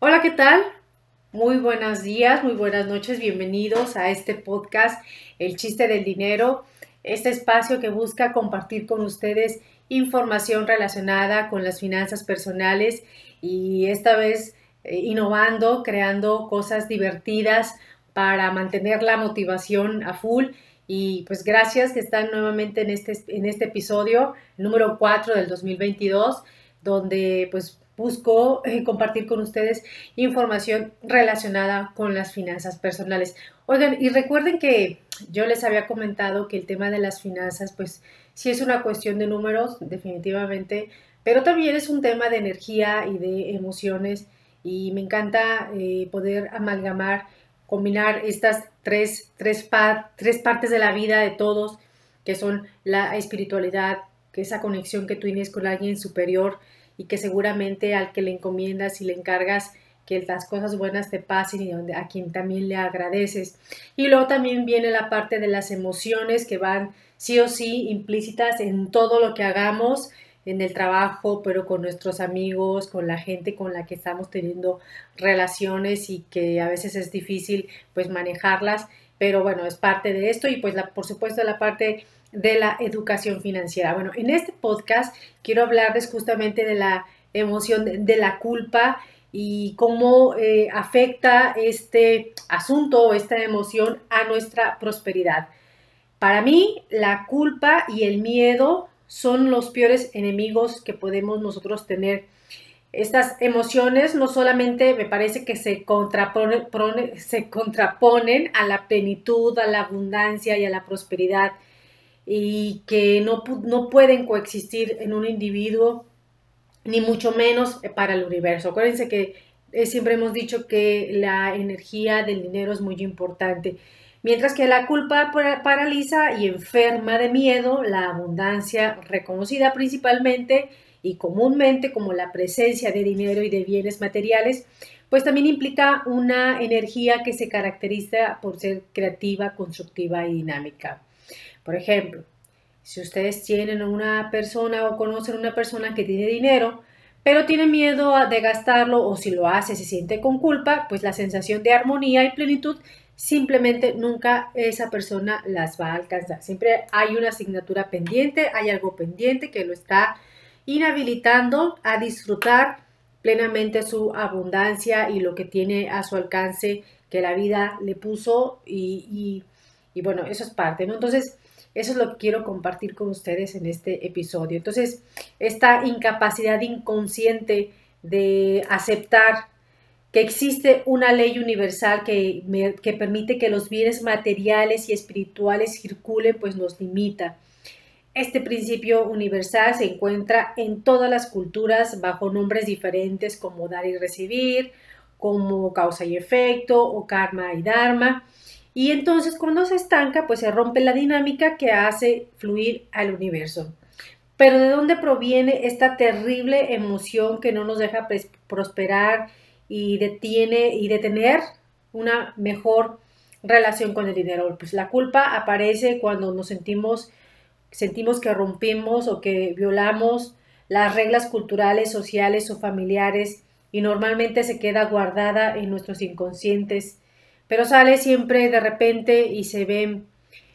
Hola, ¿qué tal? Muy buenos días, muy buenas noches, bienvenidos a este podcast El chiste del dinero, este espacio que busca compartir con ustedes información relacionada con las finanzas personales y esta vez eh, innovando, creando cosas divertidas para mantener la motivación a full. Y pues gracias que están nuevamente en este, en este episodio número 4 del 2022, donde pues busco eh, compartir con ustedes información relacionada con las finanzas personales. Oigan, y recuerden que yo les había comentado que el tema de las finanzas, pues sí es una cuestión de números, definitivamente, pero también es un tema de energía y de emociones y me encanta eh, poder amalgamar, combinar estas tres, tres, tres partes de la vida de todos, que son la espiritualidad, esa conexión que tú tienes con alguien superior, y que seguramente al que le encomiendas y le encargas que las cosas buenas te pasen y donde, a quien también le agradeces. Y luego también viene la parte de las emociones que van sí o sí implícitas en todo lo que hagamos, en el trabajo, pero con nuestros amigos, con la gente con la que estamos teniendo relaciones y que a veces es difícil pues manejarlas, pero bueno, es parte de esto y pues la, por supuesto la parte de la educación financiera. Bueno, en este podcast quiero hablarles justamente de la emoción de, la culpa y cómo eh, afecta este asunto o esta emoción a nuestra prosperidad. Para mí, la culpa y el miedo son los peores enemigos que podemos nosotros tener. Estas emociones no solamente me parece que se, se contraponen a la plenitud, a la abundancia y a la prosperidad, y que no, no pueden coexistir en un individuo, ni mucho menos para el universo. Acuérdense que eh, siempre hemos dicho que la energía del dinero es muy importante. Mientras que la culpa paraliza y enferma de miedo la abundancia reconocida principalmente y comúnmente como la presencia de dinero y de bienes materiales, pues también implica una energía que se caracteriza por ser creativa, constructiva y dinámica. Por ejemplo, si ustedes tienen una persona o conocen una persona que tiene dinero, pero tiene miedo de gastarlo o si lo hace se siente con culpa, pues la sensación de armonía y plenitud simplemente nunca esa persona las va a alcanzar. Siempre hay una asignatura pendiente, hay algo pendiente que lo está inhabilitando a disfrutar plenamente su abundancia y lo que tiene a su alcance que la vida le puso y, y bueno, eso es parte, ¿no? Entonces, eso es lo que quiero compartir con ustedes en este episodio. Entonces, esta incapacidad inconsciente de aceptar que existe una ley universal que, que permite que los bienes materiales y espirituales circulen, pues nos limita. Este principio universal se encuentra en todas las culturas bajo nombres diferentes como dar y recibir, como causa y efecto o karma y dharma. Y entonces cuando se estanca, pues se rompe la dinámica que hace fluir al universo. Pero ¿de dónde proviene esta terrible emoción que no nos deja prosperar y detiene y detener una mejor relación con el dinero? Pues la culpa aparece cuando nos sentimos sentimos que rompimos o que violamos las reglas culturales, sociales o familiares y normalmente se queda guardada en nuestros inconscientes pero sale siempre de repente y se ven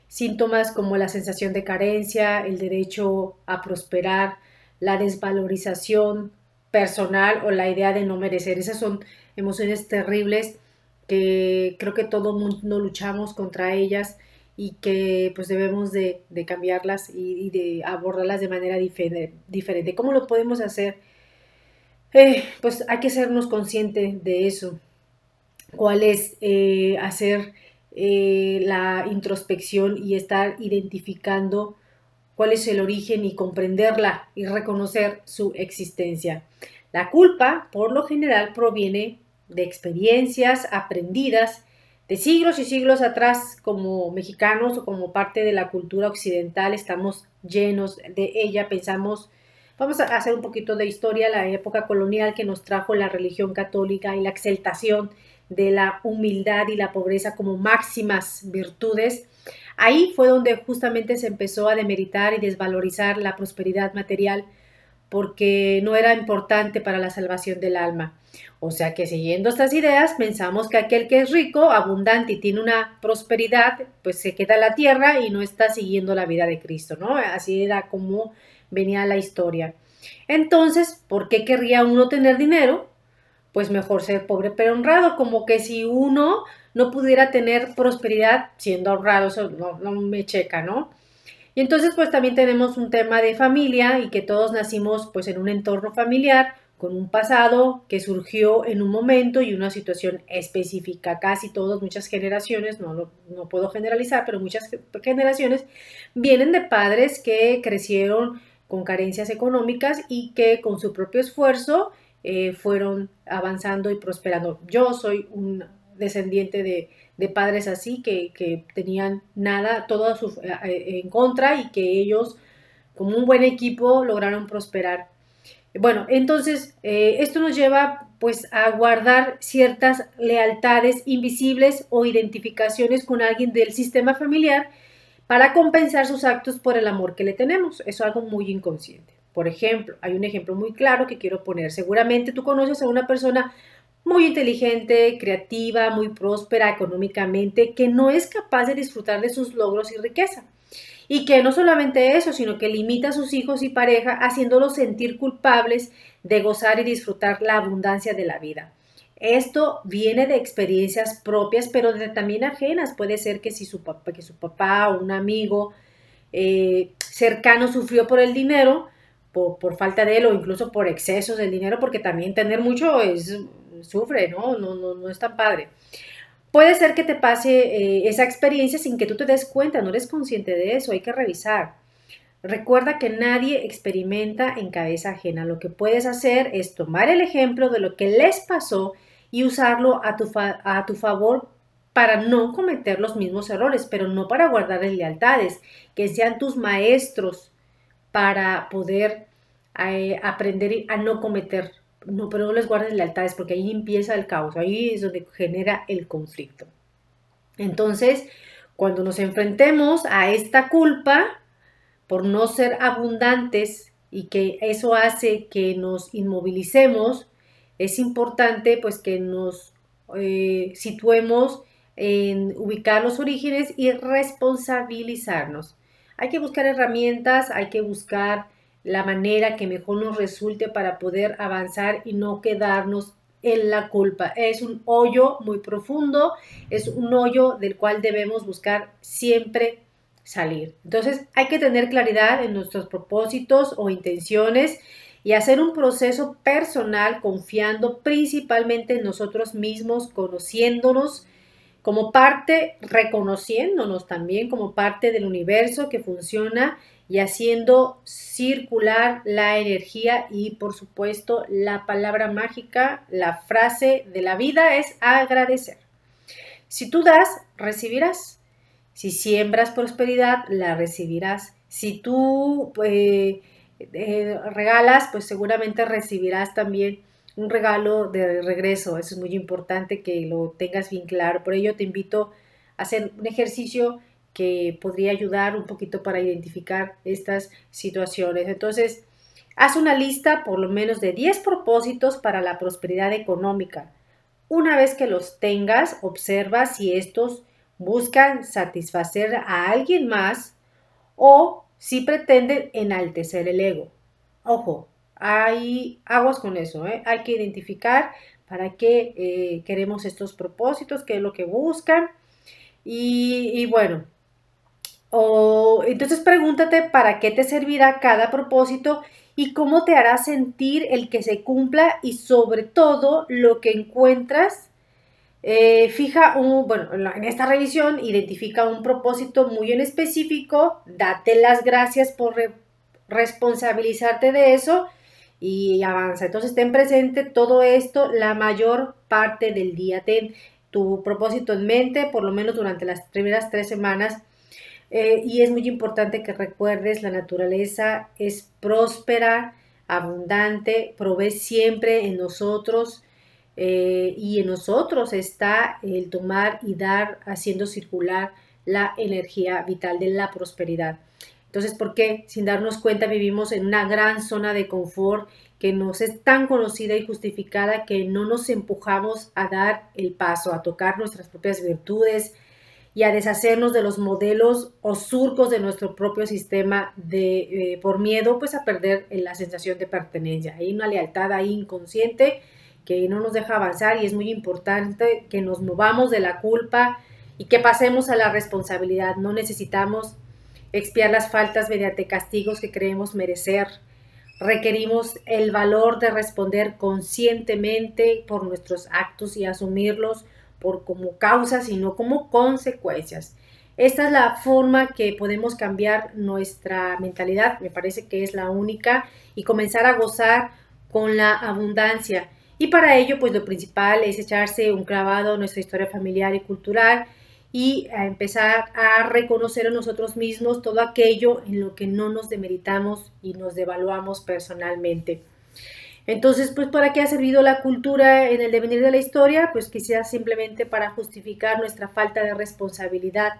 síntomas como la sensación de carencia, el derecho a prosperar, la desvalorización personal o la idea de no merecer. Esas son emociones terribles que creo que todo mundo luchamos contra ellas y que pues debemos de, cambiarlas y, de abordarlas de manera diferente. ¿Cómo lo podemos hacer? Eh, pues hay que sernos conscientes de eso cuál es eh, hacer eh, la introspección y estar identificando cuál es el origen y comprenderla y reconocer su existencia. La culpa, por lo general, proviene de experiencias aprendidas de siglos y siglos atrás como mexicanos o como parte de la cultura occidental, estamos llenos de ella, pensamos, vamos a hacer un poquito de historia, la época colonial que nos trajo la religión católica y la exaltación de la humildad y la pobreza como máximas virtudes, ahí fue donde justamente se empezó a demeritar y desvalorizar la prosperidad material, porque no era importante para la salvación del alma. O sea que siguiendo estas ideas, pensamos que aquel que es rico, abundante y tiene una prosperidad, pues se queda en la tierra y no está siguiendo la vida de Cristo, ¿no? Así era como venía la historia. Entonces, ¿por qué querría uno tener dinero? Pues mejor ser pobre pero honrado, como que si uno no pudiera tener prosperidad siendo honrado, eso no, me checa, ¿no? Y entonces pues también tenemos un tema de familia y que todos nacimos pues en un entorno familiar con un pasado que surgió en un momento y una situación específica. Casi todas, muchas generaciones, no, no puedo generalizar, pero muchas generaciones vienen de padres que crecieron con carencias económicas y que con su propio esfuerzo eh, fueron avanzando y prosperando. Yo soy un descendiente de, de padres así que, tenían nada, todo eh, en contra y que ellos, como un buen equipo, lograron prosperar. Bueno, entonces eh, esto nos lleva pues a guardar ciertas lealtades invisibles o identificaciones con alguien del sistema familiar para compensar sus actos por el amor que le tenemos. Es algo muy inconsciente. Por ejemplo, hay un ejemplo muy claro que quiero poner. Seguramente tú conoces a una persona muy inteligente, creativa, muy próspera económicamente, que no es capaz de disfrutar de sus logros y riqueza. Y que no solamente eso, sino que limita a sus hijos y pareja haciéndolos sentir culpables de gozar y disfrutar la abundancia de la vida. Esto viene de experiencias propias, pero de también ajenas. Puede ser que si su papá, que su papá o un amigo eh, cercano sufrió por el dinero, por, falta de él o incluso por excesos del dinero, porque también tener mucho es sufre, ¿no? No, no, no es tan padre. Puede ser que te pase eh, esa experiencia sin que tú te des cuenta, no eres consciente de eso, hay que revisar. Recuerda que nadie experimenta en cabeza ajena. Lo que puedes hacer es tomar el ejemplo de lo que les pasó y usarlo a tu, a tu favor para no cometer los mismos errores, pero no para guardar lealtades, que sean tus maestros para poder eh, aprender a no cometer no, pero no les guardes lealtades porque ahí empieza el caos, ahí es donde genera el conflicto. Entonces, cuando nos enfrentemos a esta culpa por no ser abundantes y que eso hace que nos inmovilicemos, es importante pues que nos eh, situemos en ubicar los orígenes y responsabilizarnos. Hay que buscar herramientas, hay que buscar la manera que mejor nos resulte para poder avanzar y no quedarnos en la culpa. Es un hoyo muy profundo, es un hoyo del cual debemos buscar siempre salir. Entonces hay que tener claridad en nuestros propósitos o intenciones y hacer un proceso personal confiando principalmente en nosotros mismos, conociéndonos como parte, reconociéndonos también como parte del universo que funciona y haciendo circular la energía y por supuesto la palabra mágica, la frase de la vida es agradecer. Si tú das, recibirás. Si siembras prosperidad, la recibirás. Si tú pues, eh, regalas, pues seguramente recibirás también un regalo de regreso. Eso es muy importante que lo tengas bien claro. Por ello te invito a hacer un ejercicio que podría ayudar un poquito para identificar estas situaciones. Entonces, haz una lista por lo menos de 10 propósitos para la prosperidad económica. Una vez que los tengas, observa si estos buscan satisfacer a alguien más o si pretenden enaltecer el ego. Ojo, hay aguas con eso, ¿eh? hay que identificar para qué eh, queremos estos propósitos, qué es lo que buscan. y bueno, o, entonces pregúntate para qué te servirá cada propósito y cómo te hará sentir el que se cumpla y sobre todo lo que encuentras. Eh, fija un, bueno, en esta revisión identifica un propósito muy en específico, date las gracias por responsabilizarte de eso y avanza. Entonces ten presente todo esto la mayor parte del día. Ten tu propósito en mente, por lo menos durante las primeras tres semanas eh, y es muy importante que recuerdes, la naturaleza es próspera, abundante, provee siempre en nosotros eh, y en nosotros está el tomar y dar haciendo circular la energía vital de la prosperidad. Entonces, ¿por qué sin darnos cuenta vivimos en una gran zona de confort que nos es tan conocida y justificada que no nos empujamos a dar el paso, a tocar nuestras propias virtudes y a deshacernos de los modelos o surcos de nuestro propio sistema de, eh, por miedo pues a perder la sensación de pertenencia. Hay una lealtad ahí inconsciente que no nos deja avanzar y es muy importante que nos movamos de la culpa y que pasemos a la responsabilidad. No necesitamos expiar las faltas mediante castigos que creemos merecer Requerimos el valor de responder conscientemente por nuestros actos y asumirlos por como causas y no como consecuencias. Esta es la forma que podemos cambiar nuestra mentalidad, me parece que es la única, y comenzar a gozar con la abundancia. Y para ello, pues lo principal es echarse un clavado en nuestra historia familiar y cultural y a empezar a reconocer en nosotros mismos todo aquello en lo que no nos demeritamos y nos devaluamos personalmente. Entonces, pues, ¿para qué ha servido la cultura en el devenir de la historia? Pues quizás simplemente para justificar nuestra falta de responsabilidad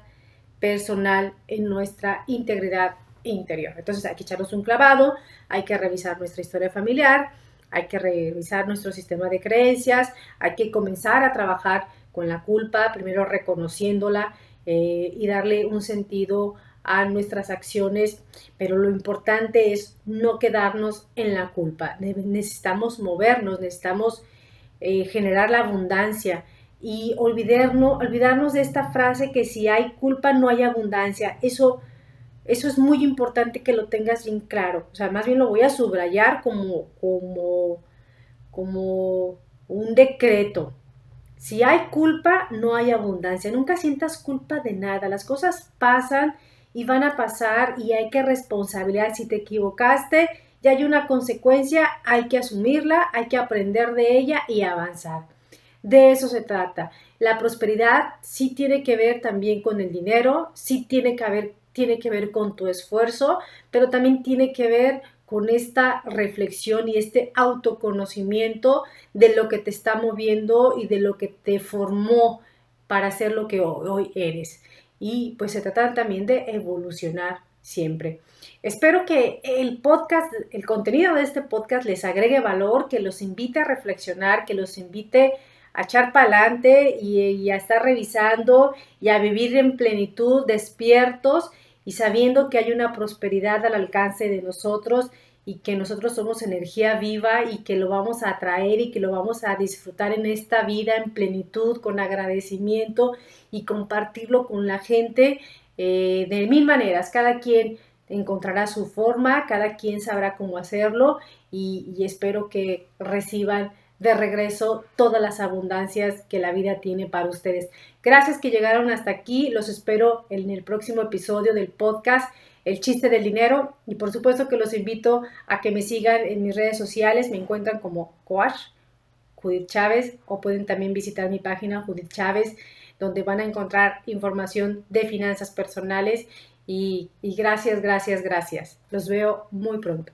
personal en nuestra integridad interior. Entonces, hay que echarnos un clavado, hay que revisar nuestra historia familiar, hay que revisar nuestro sistema de creencias, hay que comenzar a trabajar con la culpa, primero reconociéndola eh, y darle un sentido a nuestras acciones, pero lo importante es no quedarnos en la culpa. Necesitamos movernos, necesitamos eh, generar la abundancia y olvidarnos, olvidarnos de esta frase que si hay culpa no hay abundancia. Eso, eso es muy importante que lo tengas bien claro. O sea, más bien lo voy a subrayar como, como, como un decreto. Si hay culpa, no hay abundancia. Nunca sientas culpa de nada. Las cosas pasan y van a pasar y hay que responsabilidad. Si te equivocaste, ya hay una consecuencia, hay que asumirla, hay que aprender de ella y avanzar. De eso se trata. La prosperidad sí tiene que ver también con el dinero, sí tiene que tiene que ver con tu esfuerzo, pero también tiene que ver con esta reflexión y este autoconocimiento de lo que te está moviendo y de lo que te formó para ser lo que hoy eres. Y pues se trata también de evolucionar siempre. Espero que el podcast, el contenido de este podcast les agregue valor, que los invite a reflexionar, que los invite a echar para adelante y, y, a estar revisando y a vivir en plenitud, despiertos y sabiendo que hay una prosperidad al alcance de nosotros y que nosotros somos energía viva y que lo vamos a atraer y que lo vamos a disfrutar en esta vida en plenitud, con agradecimiento y compartirlo con la gente eh, de mil maneras. Cada quien encontrará su forma, cada quien sabrá cómo hacerlo y, y espero que reciban de regreso todas las abundancias que la vida tiene para ustedes. Gracias que llegaron hasta aquí. Los espero en el próximo episodio del podcast El chiste del dinero. Y por supuesto que los invito a que me sigan en mis redes sociales. Me encuentran como Coach Judith Chávez o pueden también visitar mi página Judith Chávez donde van a encontrar información de finanzas personales. y gracias, gracias, gracias. Los veo muy pronto.